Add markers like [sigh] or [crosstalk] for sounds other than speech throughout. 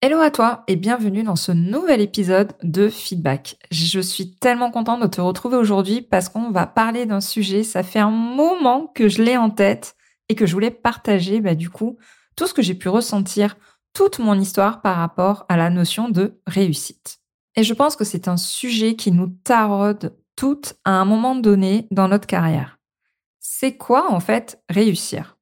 Hello à toi et bienvenue dans ce nouvel épisode de Feedback. Je suis tellement contente de te retrouver aujourd'hui parce qu'on va parler d'un sujet, ça fait un moment que je l'ai en tête et que je voulais partager bah, du coup tout ce que j'ai pu ressentir, toute mon histoire par rapport à la notion de réussite. Et je pense que c'est un sujet qui nous taraude toutes à un moment donné dans notre carrière. C'est quoi en fait réussir?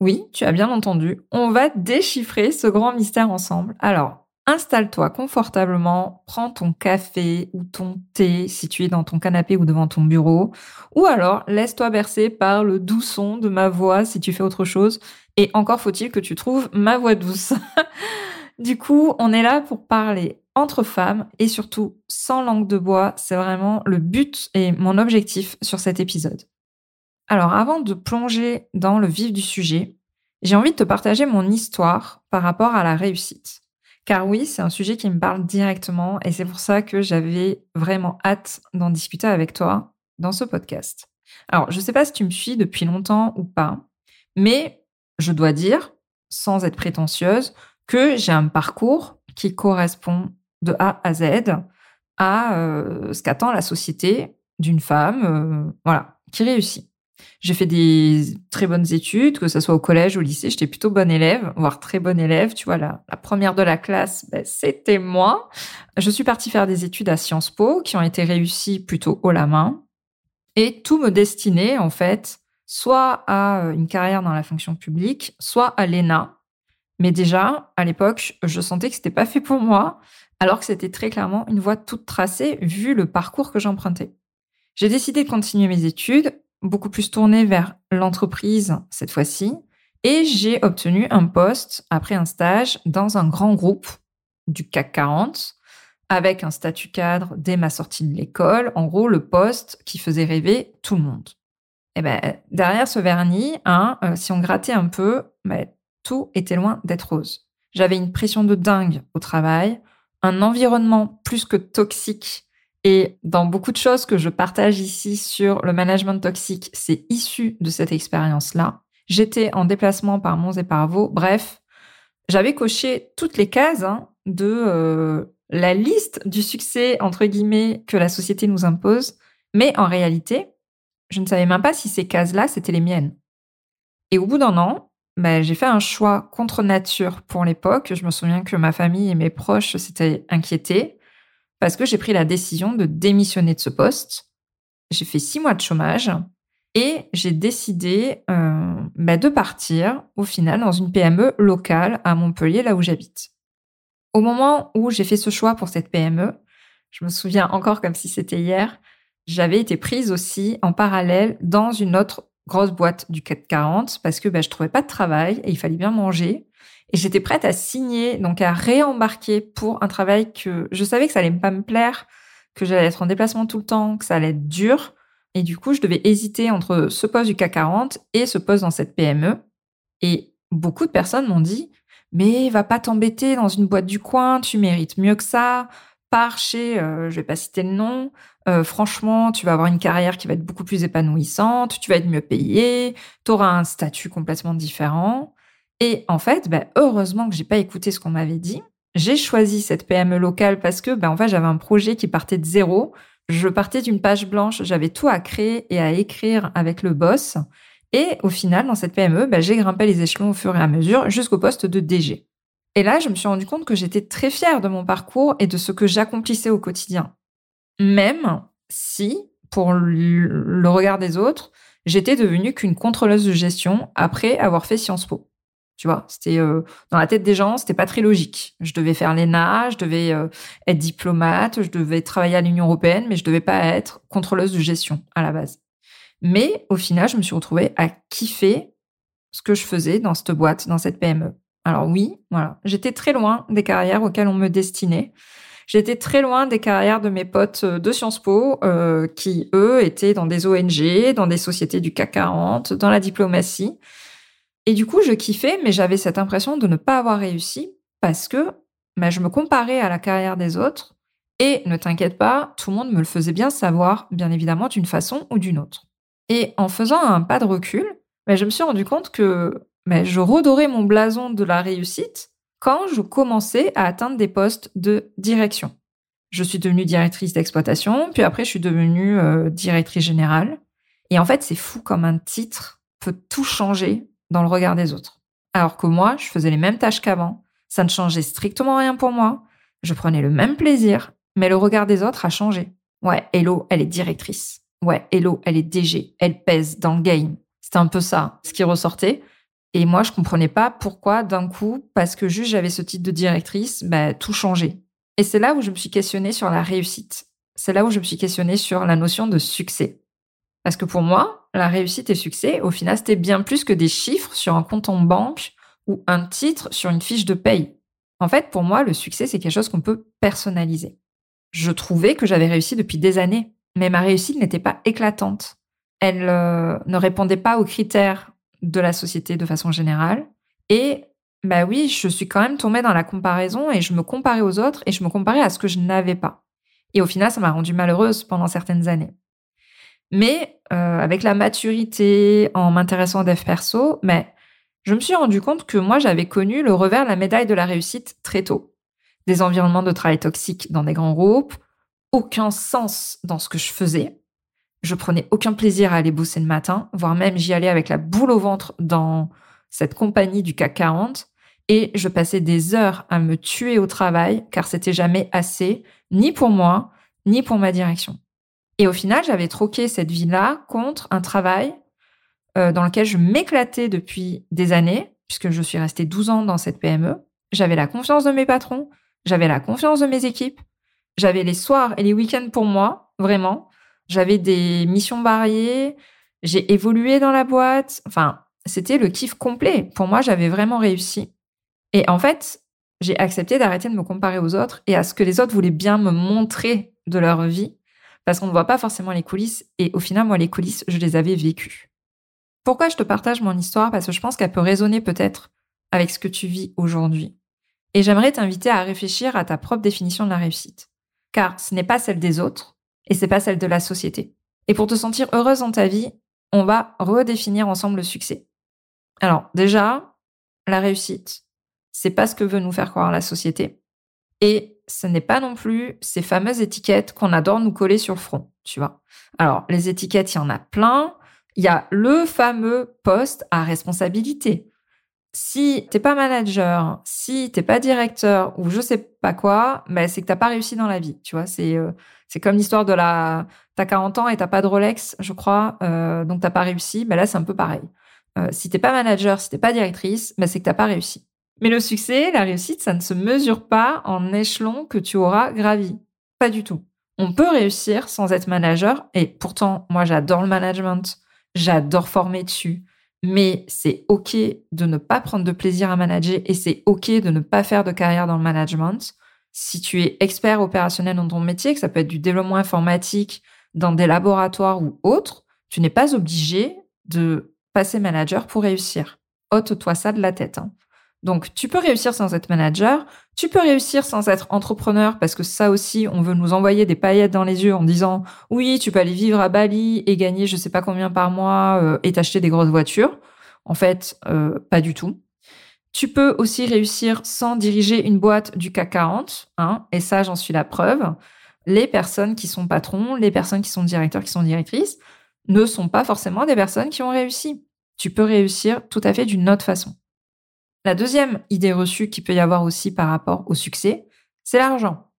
Oui, tu as bien entendu, on va déchiffrer ce grand mystère ensemble. Alors, installe-toi confortablement, prends ton café ou ton thé si tu es dans ton canapé ou devant ton bureau, ou alors laisse-toi bercer par le doux son de ma voix si tu fais autre chose, et encore faut-il que tu trouves ma voix douce. [laughs] du coup, on est là pour parler entre femmes et surtout sans langue de bois, c'est vraiment le but et mon objectif sur cet épisode. Alors avant de plonger dans le vif du sujet, j'ai envie de te partager mon histoire par rapport à la réussite. Car oui, c'est un sujet qui me parle directement et c'est pour ça que j'avais vraiment hâte d'en discuter avec toi dans ce podcast. Alors, je ne sais pas si tu me suis depuis longtemps ou pas, mais je dois dire, sans être prétentieuse, que j'ai un parcours qui correspond de A à Z à euh, ce qu'attend la société d'une femme, euh, voilà, qui réussit. J'ai fait des très bonnes études, que ce soit au collège au lycée, j'étais plutôt bonne élève, voire très bonne élève. Tu vois, la, la première de la classe, ben, c'était moi. Je suis partie faire des études à Sciences Po, qui ont été réussies plutôt haut la main. Et tout me destinait, en fait, soit à euh, une carrière dans la fonction publique, soit à l'ENA. Mais déjà, à l'époque, je sentais que c'était pas fait pour moi, alors que c'était très clairement une voie toute tracée, vu le parcours que j'empruntais. J'ai décidé de continuer mes études beaucoup plus tournée vers l'entreprise cette fois-ci. Et j'ai obtenu un poste après un stage dans un grand groupe du CAC 40 avec un statut cadre dès ma sortie de l'école. En gros, le poste qui faisait rêver tout le monde. Et eh ben, derrière ce vernis, hein, euh, si on grattait un peu, ben, tout était loin d'être rose. J'avais une pression de dingue au travail, un environnement plus que toxique et dans beaucoup de choses que je partage ici sur le management toxique, c'est issu de cette expérience-là. J'étais en déplacement par Mons et par Vaux. Bref, j'avais coché toutes les cases hein, de euh, la liste du succès, entre guillemets, que la société nous impose. Mais en réalité, je ne savais même pas si ces cases-là, c'était les miennes. Et au bout d'un an, ben, j'ai fait un choix contre nature pour l'époque. Je me souviens que ma famille et mes proches s'étaient inquiétés parce que j'ai pris la décision de démissionner de ce poste. J'ai fait six mois de chômage et j'ai décidé euh, bah, de partir au final dans une PME locale à Montpellier, là où j'habite. Au moment où j'ai fait ce choix pour cette PME, je me souviens encore comme si c'était hier, j'avais été prise aussi en parallèle dans une autre grosse boîte du 440 parce que bah, je trouvais pas de travail et il fallait bien manger. Et j'étais prête à signer, donc à réembarquer pour un travail que je savais que ça allait pas me plaire, que j'allais être en déplacement tout le temps, que ça allait être dur. Et du coup, je devais hésiter entre ce poste du CAC 40 et ce poste dans cette PME. Et beaucoup de personnes m'ont dit, mais va pas t'embêter dans une boîte du coin, tu mérites mieux que ça. Pars chez, euh, je vais pas citer le nom, euh, franchement, tu vas avoir une carrière qui va être beaucoup plus épanouissante, tu vas être mieux payé, tu auras un statut complètement différent. Et en fait, bah, heureusement que j'ai pas écouté ce qu'on m'avait dit. J'ai choisi cette PME locale parce que, bah, j'avais un projet qui partait de zéro. Je partais d'une page blanche, j'avais tout à créer et à écrire avec le boss. Et au final, dans cette PME, bah, j'ai grimpé les échelons au fur et à mesure jusqu'au poste de DG. Et là, je me suis rendu compte que j'étais très fière de mon parcours et de ce que j'accomplissais au quotidien. Même si, pour le regard des autres, j'étais devenue qu'une contrôleuse de gestion après avoir fait Sciences Po. Tu vois, c'était euh, dans la tête des gens, c'était pas très logique. Je devais faire l'ENA, je devais euh, être diplomate, je devais travailler à l'Union européenne, mais je devais pas être contrôleuse de gestion à la base. Mais au final, je me suis retrouvée à kiffer ce que je faisais dans cette boîte, dans cette PME. Alors oui, voilà, j'étais très loin des carrières auxquelles on me destinait, J'étais très loin des carrières de mes potes euh, de Sciences Po, euh, qui, eux, étaient dans des ONG, dans des sociétés du CAC 40, dans la diplomatie. Et du coup, je kiffais, mais j'avais cette impression de ne pas avoir réussi parce que bah, je me comparais à la carrière des autres. Et ne t'inquiète pas, tout le monde me le faisait bien savoir, bien évidemment, d'une façon ou d'une autre. Et en faisant un pas de recul, bah, je me suis rendu compte que bah, je redorais mon blason de la réussite quand je commençais à atteindre des postes de direction. Je suis devenue directrice d'exploitation, puis après je suis devenue euh, directrice générale. Et en fait, c'est fou comme un titre peut tout changer dans le regard des autres. Alors que moi, je faisais les mêmes tâches qu'avant, ça ne changeait strictement rien pour moi, je prenais le même plaisir, mais le regard des autres a changé. Ouais, Hello, elle est directrice. Ouais, Hello, elle est DG, elle pèse dans le game. C'était un peu ça, ce qui ressortait. Et moi, je comprenais pas pourquoi d'un coup, parce que juste j'avais ce titre de directrice, bah, tout changeait. Et c'est là où je me suis questionnée sur la réussite. C'est là où je me suis questionnée sur la notion de succès. Parce que pour moi, la réussite et succès, au final, c'était bien plus que des chiffres sur un compte en banque ou un titre sur une fiche de paye. En fait, pour moi, le succès, c'est quelque chose qu'on peut personnaliser. Je trouvais que j'avais réussi depuis des années, mais ma réussite n'était pas éclatante. Elle euh, ne répondait pas aux critères de la société de façon générale. Et bah oui, je suis quand même tombée dans la comparaison et je me comparais aux autres et je me comparais à ce que je n'avais pas. Et au final, ça m'a rendue malheureuse pendant certaines années. Mais euh, avec la maturité, en m'intéressant aux dev perso, mais je me suis rendu compte que moi, j'avais connu le revers de la médaille de la réussite très tôt. Des environnements de travail toxiques dans des grands groupes, aucun sens dans ce que je faisais, je prenais aucun plaisir à aller bosser le matin, voire même j'y allais avec la boule au ventre dans cette compagnie du CAC 40 et je passais des heures à me tuer au travail car c'était jamais assez, ni pour moi, ni pour ma direction. Et au final, j'avais troqué cette vie-là contre un travail euh, dans lequel je m'éclatais depuis des années, puisque je suis restée 12 ans dans cette PME. J'avais la confiance de mes patrons, j'avais la confiance de mes équipes, j'avais les soirs et les week-ends pour moi, vraiment. J'avais des missions variées, j'ai évolué dans la boîte. Enfin, c'était le kiff complet. Pour moi, j'avais vraiment réussi. Et en fait, j'ai accepté d'arrêter de me comparer aux autres et à ce que les autres voulaient bien me montrer de leur vie, parce qu'on ne voit pas forcément les coulisses. Et au final, moi, les coulisses, je les avais vécues. Pourquoi je te partage mon histoire? Parce que je pense qu'elle peut résonner peut-être avec ce que tu vis aujourd'hui. Et j'aimerais t'inviter à réfléchir à ta propre définition de la réussite. Car ce n'est pas celle des autres, et c'est pas celle de la société. Et pour te sentir heureuse dans ta vie, on va redéfinir ensemble le succès. Alors, déjà, la réussite, c'est pas ce que veut nous faire croire la société. Et ce n'est pas non plus ces fameuses étiquettes qu'on adore nous coller sur le front, tu vois. Alors, les étiquettes, il y en a plein. Il y a le fameux poste à responsabilité. Si t'es pas manager, si t'es pas directeur ou je sais pas quoi, ben c'est que t'as pas réussi dans la vie, tu vois. C'est euh, c'est comme l'histoire de la t'as 40 ans et t'as pas de Rolex, je crois, euh, donc t'as pas réussi. Ben là c'est un peu pareil. Euh, si t'es pas manager, si t'es pas directrice, ben c'est que t'as pas réussi. Mais le succès, la réussite, ça ne se mesure pas en échelon que tu auras gravi. Pas du tout. On peut réussir sans être manager et pourtant moi j'adore le management, j'adore former dessus mais c'est OK de ne pas prendre de plaisir à manager et c'est OK de ne pas faire de carrière dans le management. Si tu es expert opérationnel dans ton métier, que ça peut être du développement informatique dans des laboratoires ou autres, tu n'es pas obligé de passer manager pour réussir. Ôte-toi ça de la tête. Hein. Donc, tu peux réussir sans être manager, tu peux réussir sans être entrepreneur parce que ça aussi, on veut nous envoyer des paillettes dans les yeux en disant oui, tu peux aller vivre à Bali et gagner je sais pas combien par mois euh, et t'acheter des grosses voitures. En fait, euh, pas du tout. Tu peux aussi réussir sans diriger une boîte du CAC 40, hein, et ça, j'en suis la preuve. Les personnes qui sont patrons, les personnes qui sont directeurs, qui sont directrices, ne sont pas forcément des personnes qui ont réussi. Tu peux réussir tout à fait d'une autre façon. La deuxième idée reçue qu'il peut y avoir aussi par rapport au succès, c'est l'argent.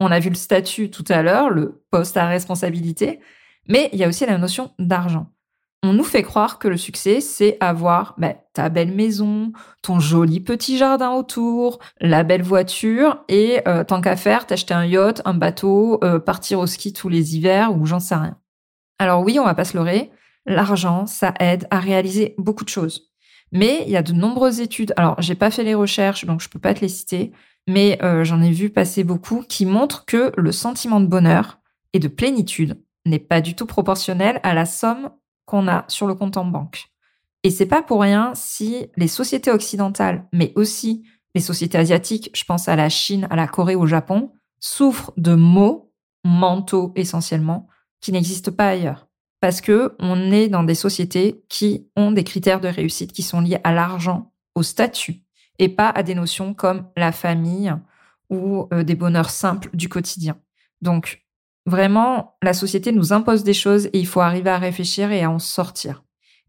On a vu le statut tout à l'heure, le poste à responsabilité, mais il y a aussi la notion d'argent. On nous fait croire que le succès, c'est avoir bah, ta belle maison, ton joli petit jardin autour, la belle voiture et euh, tant qu'à faire, t'acheter un yacht, un bateau, euh, partir au ski tous les hivers ou j'en sais rien. Alors oui, on va pas se leurrer, l'argent, ça aide à réaliser beaucoup de choses. Mais il y a de nombreuses études. Alors, j'ai pas fait les recherches, donc je peux pas te les citer, mais euh, j'en ai vu passer beaucoup qui montrent que le sentiment de bonheur et de plénitude n'est pas du tout proportionnel à la somme qu'on a sur le compte en banque. Et c'est pas pour rien si les sociétés occidentales, mais aussi les sociétés asiatiques, je pense à la Chine, à la Corée, au Japon, souffrent de maux mentaux essentiellement qui n'existent pas ailleurs. Parce que on est dans des sociétés qui ont des critères de réussite qui sont liés à l'argent, au statut, et pas à des notions comme la famille ou euh, des bonheurs simples du quotidien. Donc, vraiment, la société nous impose des choses et il faut arriver à réfléchir et à en sortir.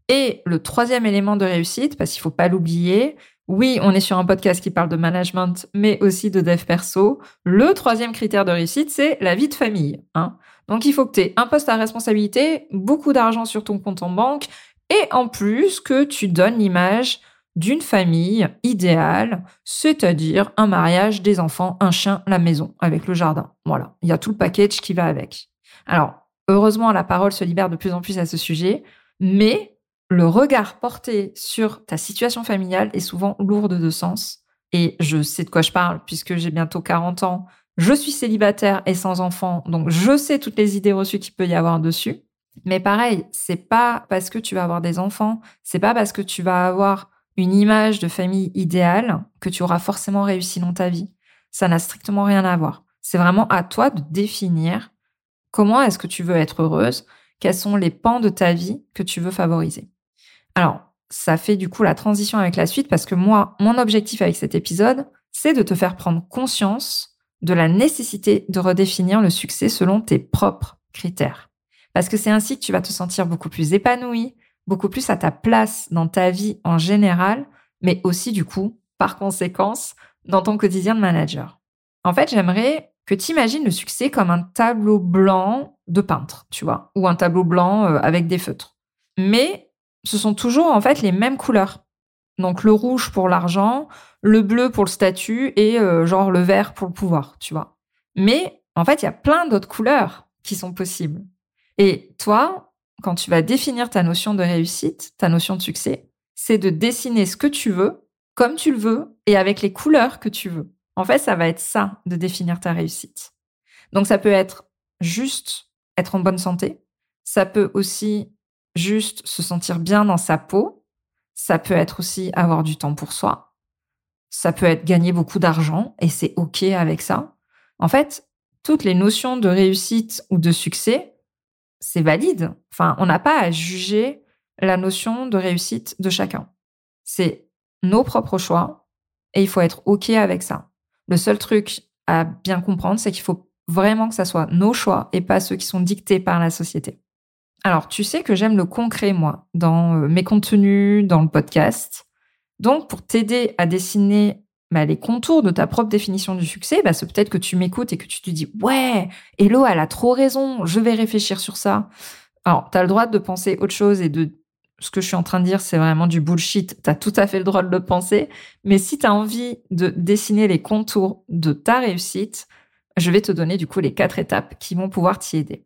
Et le troisième élément de réussite, parce qu'il faut pas l'oublier, oui, on est sur un podcast qui parle de management, mais aussi de dev perso. Le troisième critère de réussite, c'est la vie de famille. Hein. Donc, il faut que tu aies un poste à responsabilité, beaucoup d'argent sur ton compte en banque, et en plus que tu donnes l'image d'une famille idéale, c'est-à-dire un mariage, des enfants, un chien, la maison, avec le jardin. Voilà, il y a tout le package qui va avec. Alors, heureusement, la parole se libère de plus en plus à ce sujet, mais le regard porté sur ta situation familiale est souvent lourde de sens. Et je sais de quoi je parle puisque j'ai bientôt 40 ans. Je suis célibataire et sans enfant, donc je sais toutes les idées reçues qu'il peut y avoir dessus. Mais pareil, c'est pas parce que tu vas avoir des enfants, c'est pas parce que tu vas avoir une image de famille idéale que tu auras forcément réussi dans ta vie. Ça n'a strictement rien à voir. C'est vraiment à toi de définir comment est-ce que tu veux être heureuse, quels sont les pans de ta vie que tu veux favoriser. Alors, ça fait du coup la transition avec la suite parce que moi, mon objectif avec cet épisode, c'est de te faire prendre conscience de la nécessité de redéfinir le succès selon tes propres critères. Parce que c'est ainsi que tu vas te sentir beaucoup plus épanoui, beaucoup plus à ta place dans ta vie en général, mais aussi du coup, par conséquence, dans ton quotidien de manager. En fait, j'aimerais que tu imagines le succès comme un tableau blanc de peintre, tu vois, ou un tableau blanc euh, avec des feutres. Mais ce sont toujours en fait les mêmes couleurs. Donc le rouge pour l'argent, le bleu pour le statut et euh, genre le vert pour le pouvoir, tu vois. Mais en fait, il y a plein d'autres couleurs qui sont possibles. Et toi, quand tu vas définir ta notion de réussite, ta notion de succès, c'est de dessiner ce que tu veux, comme tu le veux et avec les couleurs que tu veux. En fait, ça va être ça de définir ta réussite. Donc ça peut être juste être en bonne santé. Ça peut aussi juste se sentir bien dans sa peau. Ça peut être aussi avoir du temps pour soi. Ça peut être gagner beaucoup d'argent et c'est OK avec ça. En fait, toutes les notions de réussite ou de succès, c'est valide. Enfin, on n'a pas à juger la notion de réussite de chacun. C'est nos propres choix et il faut être OK avec ça. Le seul truc à bien comprendre, c'est qu'il faut vraiment que ça soit nos choix et pas ceux qui sont dictés par la société. Alors, tu sais que j'aime le concret, moi, dans euh, mes contenus, dans le podcast. Donc, pour t'aider à dessiner bah, les contours de ta propre définition du succès, bah, c'est peut-être que tu m'écoutes et que tu te dis Ouais, Hello, elle a trop raison, je vais réfléchir sur ça. Alors, tu as le droit de penser autre chose et de ce que je suis en train de dire, c'est vraiment du bullshit. Tu as tout à fait le droit de le penser. Mais si tu as envie de dessiner les contours de ta réussite, je vais te donner du coup les quatre étapes qui vont pouvoir t'y aider.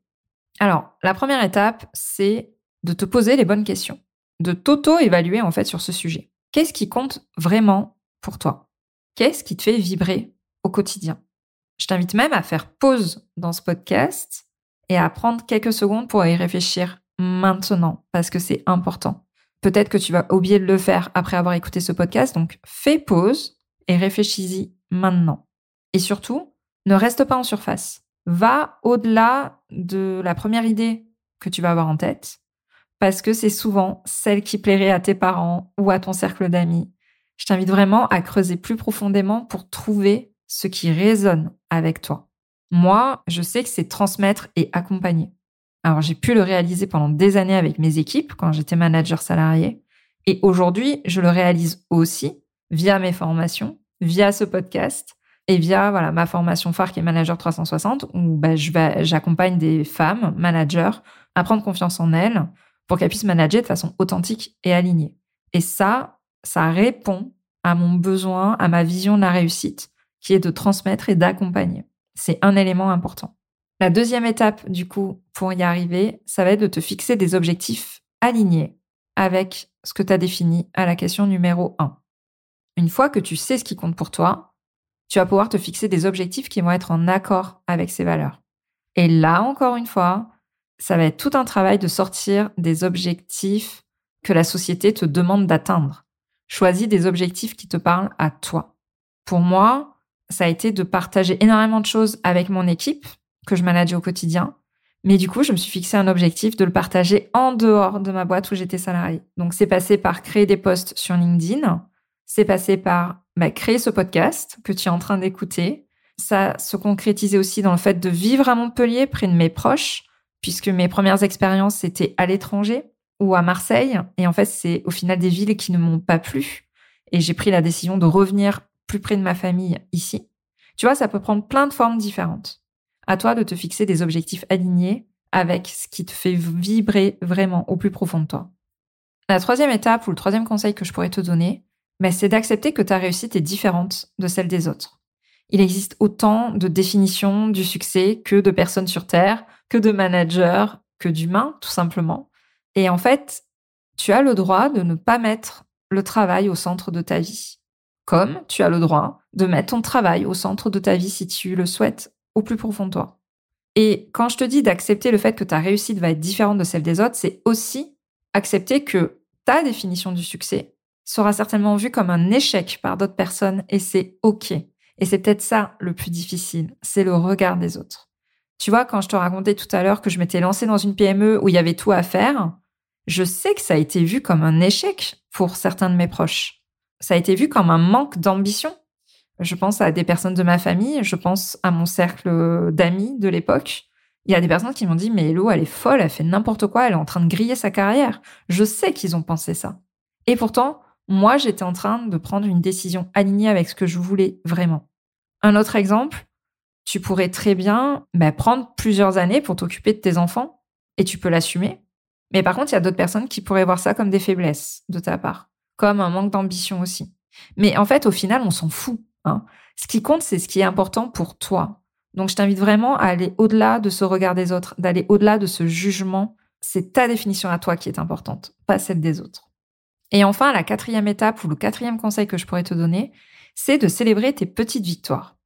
Alors, la première étape, c'est de te poser les bonnes questions, de t'auto-évaluer en fait sur ce sujet. Qu'est-ce qui compte vraiment pour toi? Qu'est-ce qui te fait vibrer au quotidien? Je t'invite même à faire pause dans ce podcast et à prendre quelques secondes pour y réfléchir maintenant parce que c'est important. Peut-être que tu vas oublier de le faire après avoir écouté ce podcast, donc fais pause et réfléchis-y maintenant. Et surtout, ne reste pas en surface va au-delà de la première idée que tu vas avoir en tête, parce que c'est souvent celle qui plairait à tes parents ou à ton cercle d'amis. Je t'invite vraiment à creuser plus profondément pour trouver ce qui résonne avec toi. Moi, je sais que c'est transmettre et accompagner. Alors, j'ai pu le réaliser pendant des années avec mes équipes quand j'étais manager salarié. Et aujourd'hui, je le réalise aussi via mes formations, via ce podcast et via voilà ma formation phare qui est Manager 360 où bah, j'accompagne des femmes managers à prendre confiance en elles pour qu'elles puissent manager de façon authentique et alignée. Et ça, ça répond à mon besoin, à ma vision de la réussite, qui est de transmettre et d'accompagner. C'est un élément important. La deuxième étape, du coup, pour y arriver, ça va être de te fixer des objectifs alignés avec ce que tu as défini à la question numéro 1. Une fois que tu sais ce qui compte pour toi, tu vas pouvoir te fixer des objectifs qui vont être en accord avec ces valeurs. Et là, encore une fois, ça va être tout un travail de sortir des objectifs que la société te demande d'atteindre. Choisis des objectifs qui te parlent à toi. Pour moi, ça a été de partager énormément de choses avec mon équipe que je manageais au quotidien. Mais du coup, je me suis fixé un objectif de le partager en dehors de ma boîte où j'étais salarié. Donc, c'est passé par créer des posts sur LinkedIn. C'est passé par bah, créer ce podcast que tu es en train d'écouter. Ça se concrétisait aussi dans le fait de vivre à Montpellier près de mes proches, puisque mes premières expériences, c'était à l'étranger ou à Marseille. Et en fait, c'est au final des villes qui ne m'ont pas plu. Et j'ai pris la décision de revenir plus près de ma famille ici. Tu vois, ça peut prendre plein de formes différentes. À toi de te fixer des objectifs alignés avec ce qui te fait vibrer vraiment au plus profond de toi. La troisième étape ou le troisième conseil que je pourrais te donner, mais c'est d'accepter que ta réussite est différente de celle des autres. Il existe autant de définitions du succès que de personnes sur Terre, que de managers, que d'humains, tout simplement. Et en fait, tu as le droit de ne pas mettre le travail au centre de ta vie. Comme tu as le droit de mettre ton travail au centre de ta vie si tu le souhaites au plus profond de toi. Et quand je te dis d'accepter le fait que ta réussite va être différente de celle des autres, c'est aussi accepter que ta définition du succès sera certainement vue comme un échec par d'autres personnes et c'est OK. Et c'est peut-être ça le plus difficile, c'est le regard des autres. Tu vois, quand je te racontais tout à l'heure que je m'étais lancée dans une PME où il y avait tout à faire, je sais que ça a été vu comme un échec pour certains de mes proches. Ça a été vu comme un manque d'ambition. Je pense à des personnes de ma famille, je pense à mon cercle d'amis de l'époque. Il y a des personnes qui m'ont dit, mais Hello, elle est folle, elle fait n'importe quoi, elle est en train de griller sa carrière. Je sais qu'ils ont pensé ça. Et pourtant, moi, j'étais en train de prendre une décision alignée avec ce que je voulais vraiment. Un autre exemple, tu pourrais très bien bah, prendre plusieurs années pour t'occuper de tes enfants et tu peux l'assumer. Mais par contre, il y a d'autres personnes qui pourraient voir ça comme des faiblesses de ta part, comme un manque d'ambition aussi. Mais en fait, au final, on s'en fout. Hein. Ce qui compte, c'est ce qui est important pour toi. Donc, je t'invite vraiment à aller au-delà de ce regard des autres, d'aller au-delà de ce jugement. C'est ta définition à toi qui est importante, pas celle des autres. Et enfin, la quatrième étape ou le quatrième conseil que je pourrais te donner, c'est de célébrer tes petites victoires.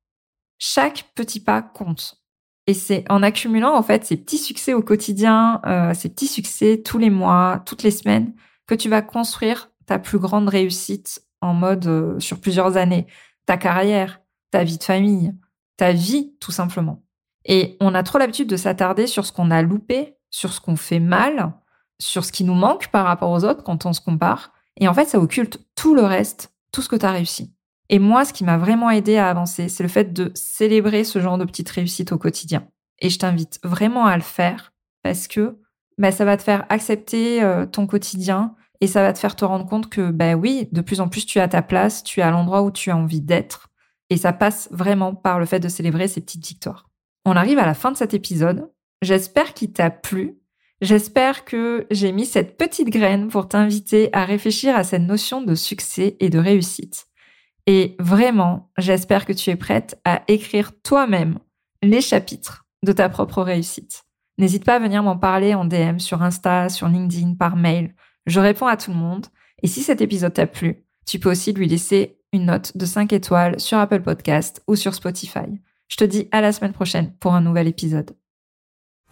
Chaque petit pas compte. Et c'est en accumulant en fait ces petits succès au quotidien, euh, ces petits succès tous les mois, toutes les semaines, que tu vas construire ta plus grande réussite en mode euh, sur plusieurs années, ta carrière, ta vie de famille, ta vie tout simplement. Et on a trop l'habitude de s'attarder sur ce qu'on a loupé, sur ce qu'on fait mal, sur ce qui nous manque par rapport aux autres quand on se compare. Et en fait, ça occulte tout le reste, tout ce que tu as réussi. Et moi, ce qui m'a vraiment aidé à avancer, c'est le fait de célébrer ce genre de petites réussites au quotidien. Et je t'invite vraiment à le faire parce que bah, ça va te faire accepter euh, ton quotidien et ça va te faire te rendre compte que, bah oui, de plus en plus tu es à ta place, tu es à l'endroit où tu as envie d'être. Et ça passe vraiment par le fait de célébrer ces petites victoires. On arrive à la fin de cet épisode. J'espère qu'il t'a plu. J'espère que j'ai mis cette petite graine pour t'inviter à réfléchir à cette notion de succès et de réussite. Et vraiment, j'espère que tu es prête à écrire toi-même les chapitres de ta propre réussite. N'hésite pas à venir m'en parler en DM sur Insta, sur LinkedIn, par mail. Je réponds à tout le monde. Et si cet épisode t'a plu, tu peux aussi lui laisser une note de 5 étoiles sur Apple Podcast ou sur Spotify. Je te dis à la semaine prochaine pour un nouvel épisode.